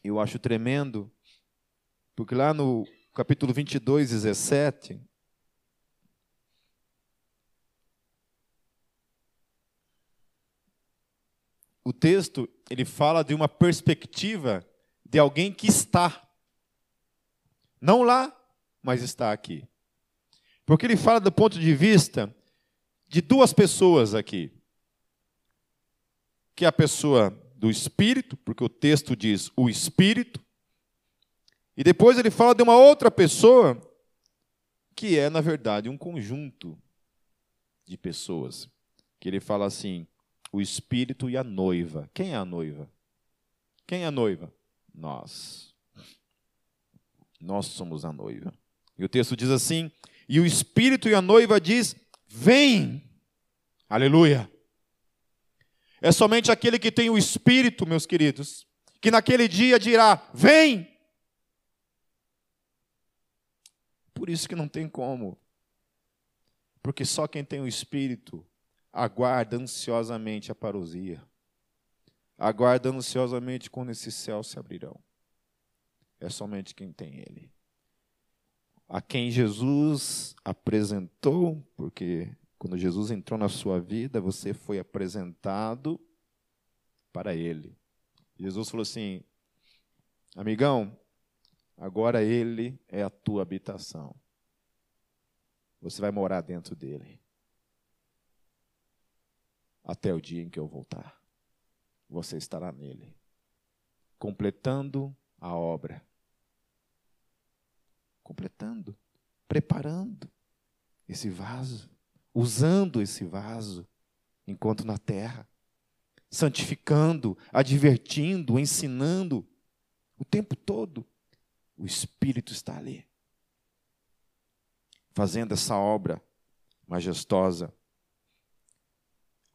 Eu acho tremendo, porque lá no capítulo 22, 17, o texto ele fala de uma perspectiva de alguém que está não lá, mas está aqui. Porque ele fala do ponto de vista de duas pessoas aqui. Que é a pessoa do espírito, porque o texto diz o espírito. E depois ele fala de uma outra pessoa que é, na verdade, um conjunto de pessoas. Que ele fala assim: o espírito e a noiva. Quem é a noiva? Quem é a noiva? Nós. Nós somos a noiva. E o texto diz assim: E o Espírito e a noiva diz: Vem. Aleluia. É somente aquele que tem o Espírito, meus queridos, que naquele dia dirá: Vem. Por isso que não tem como. Porque só quem tem o Espírito aguarda ansiosamente a parousia. Aguarda ansiosamente quando esses céus se abrirão. É somente quem tem Ele. A quem Jesus apresentou, porque quando Jesus entrou na sua vida, você foi apresentado para Ele. Jesus falou assim: amigão, agora Ele é a tua habitação. Você vai morar dentro dele. Até o dia em que eu voltar. Você estará nele. Completando a obra. Completando. Preparando esse vaso. Usando esse vaso enquanto na terra. Santificando, advertindo, ensinando. O tempo todo. O Espírito está ali fazendo essa obra majestosa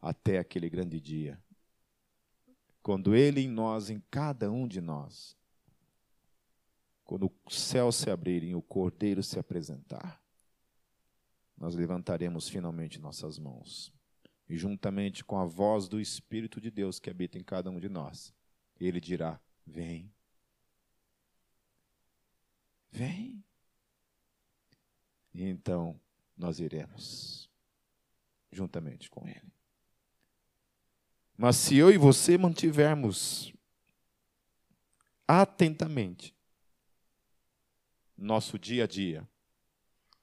até aquele grande dia. Quando Ele em nós, em cada um de nós, quando o céu se abrirem, o Cordeiro se apresentar, nós levantaremos finalmente nossas mãos. E juntamente com a voz do Espírito de Deus que habita em cada um de nós, Ele dirá: Vem. Vem. E então nós iremos juntamente com Ele. Mas se eu e você mantivermos atentamente nosso dia a dia,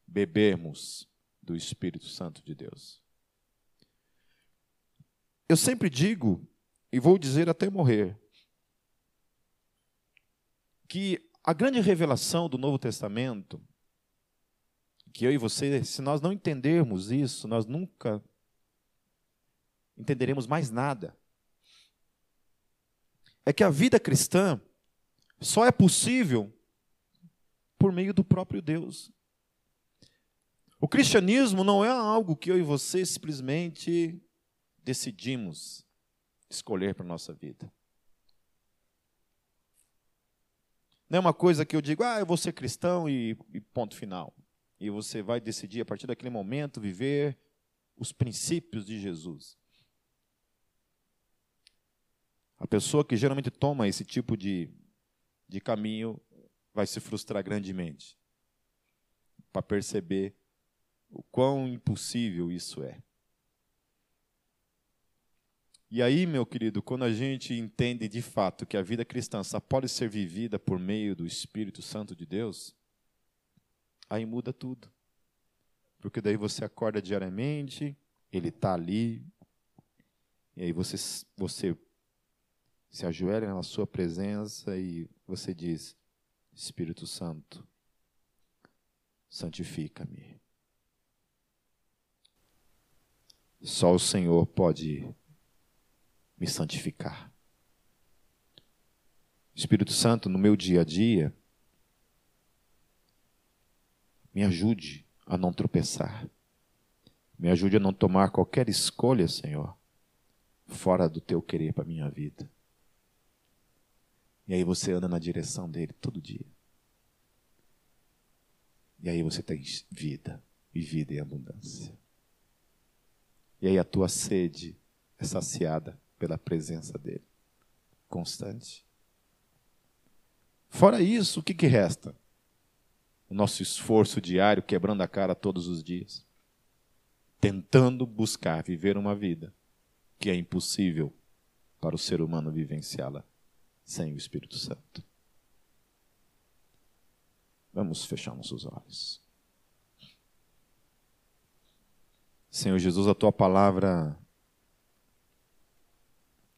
bebermos do Espírito Santo de Deus. Eu sempre digo, e vou dizer até morrer, que a grande revelação do Novo Testamento que eu e você, se nós não entendermos isso, nós nunca entenderemos mais nada. É que a vida cristã só é possível por meio do próprio Deus. O cristianismo não é algo que eu e você simplesmente decidimos escolher para a nossa vida. Não é uma coisa que eu digo, ah, eu vou ser cristão e, e ponto final e você vai decidir a partir daquele momento viver os princípios de Jesus. A pessoa que geralmente toma esse tipo de, de caminho vai se frustrar grandemente para perceber o quão impossível isso é. E aí, meu querido, quando a gente entende de fato que a vida cristã só pode ser vivida por meio do Espírito Santo de Deus, aí muda tudo. Porque daí você acorda diariamente, ele está ali, e aí você, você se ajoelha na sua presença e você diz: Espírito Santo, santifica-me. Só o Senhor pode me santificar. Espírito Santo, no meu dia a dia, me ajude a não tropeçar. Me ajude a não tomar qualquer escolha, Senhor, fora do teu querer para a minha vida. E aí você anda na direção dele todo dia. E aí você tem vida, e vida em abundância. E aí a tua sede é saciada pela presença dele, constante. Fora isso, o que, que resta? o nosso esforço diário, quebrando a cara todos os dias, tentando buscar viver uma vida que é impossível para o ser humano vivenciá-la sem o Espírito Santo. Vamos fechar nossos olhos. Senhor Jesus, a tua palavra,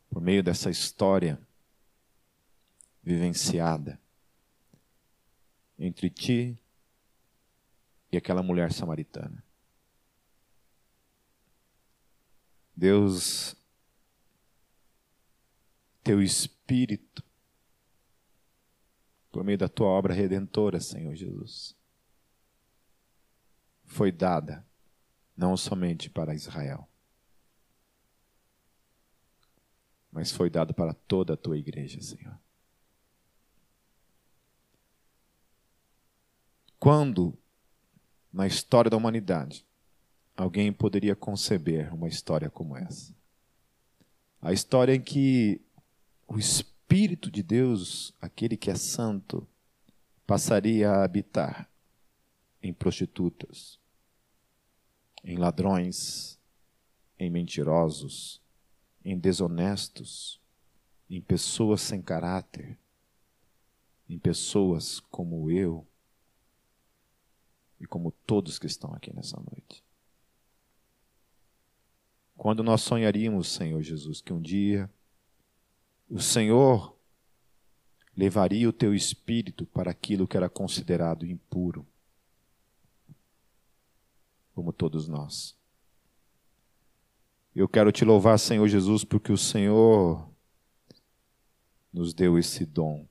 por meio dessa história vivenciada, entre ti e aquela mulher samaritana. Deus, teu Espírito, por meio da tua obra redentora, Senhor Jesus, foi dada não somente para Israel, mas foi dada para toda a tua igreja, Senhor. Quando, na história da humanidade, alguém poderia conceber uma história como essa? A história em que o Espírito de Deus, aquele que é santo, passaria a habitar em prostitutas, em ladrões, em mentirosos, em desonestos, em pessoas sem caráter, em pessoas como eu e como todos que estão aqui nessa noite. Quando nós sonharíamos, Senhor Jesus, que um dia o Senhor levaria o teu espírito para aquilo que era considerado impuro, como todos nós. Eu quero te louvar, Senhor Jesus, porque o Senhor nos deu esse dom,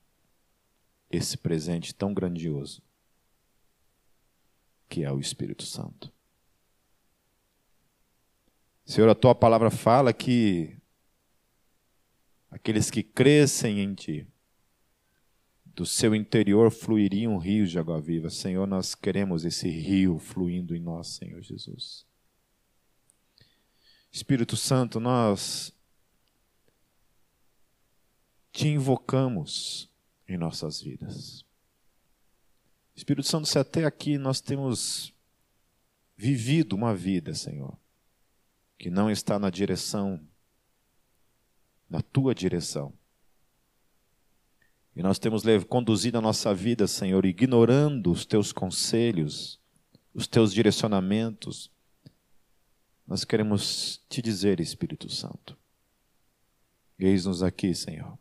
esse presente tão grandioso, que é o Espírito Santo. Senhor, a tua palavra fala que aqueles que crescem em ti, do seu interior fluiriam rios de água viva. Senhor, nós queremos esse rio fluindo em nós, Senhor Jesus. Espírito Santo, nós te invocamos em nossas vidas. Espírito Santo, se até aqui nós temos vivido uma vida, Senhor, que não está na direção, na tua direção. E nós temos conduzido a nossa vida, Senhor, ignorando os teus conselhos, os teus direcionamentos. Nós queremos te dizer, Espírito Santo, eis-nos aqui, Senhor,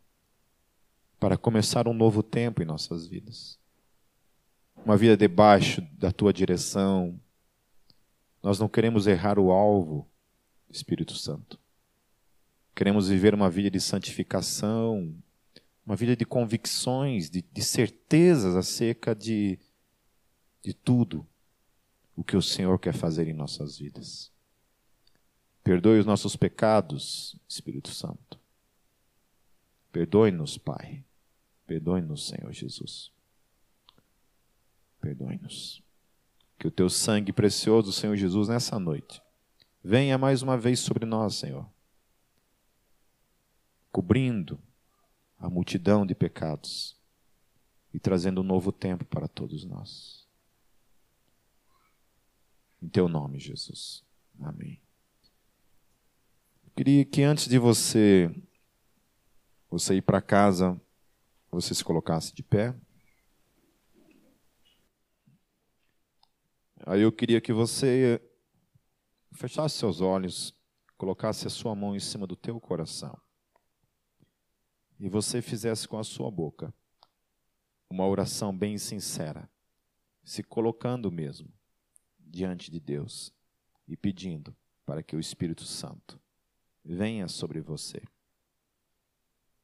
para começar um novo tempo em nossas vidas. Uma vida debaixo da tua direção. Nós não queremos errar o alvo, Espírito Santo. Queremos viver uma vida de santificação, uma vida de convicções, de, de certezas acerca de, de tudo o que o Senhor quer fazer em nossas vidas. Perdoe os nossos pecados, Espírito Santo. Perdoe-nos, Pai. Perdoe-nos, Senhor Jesus. Perdoe-nos. Que o teu sangue precioso, Senhor Jesus, nessa noite, venha mais uma vez sobre nós, Senhor, cobrindo a multidão de pecados e trazendo um novo tempo para todos nós. Em teu nome, Jesus. Amém. Eu queria que antes de você você ir para casa, você se colocasse de pé. Aí eu queria que você fechasse seus olhos, colocasse a sua mão em cima do teu coração e você fizesse com a sua boca uma oração bem sincera, se colocando mesmo diante de Deus e pedindo para que o Espírito Santo venha sobre você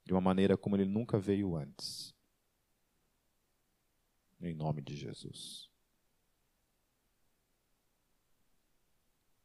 de uma maneira como ele nunca veio antes. Em nome de Jesus.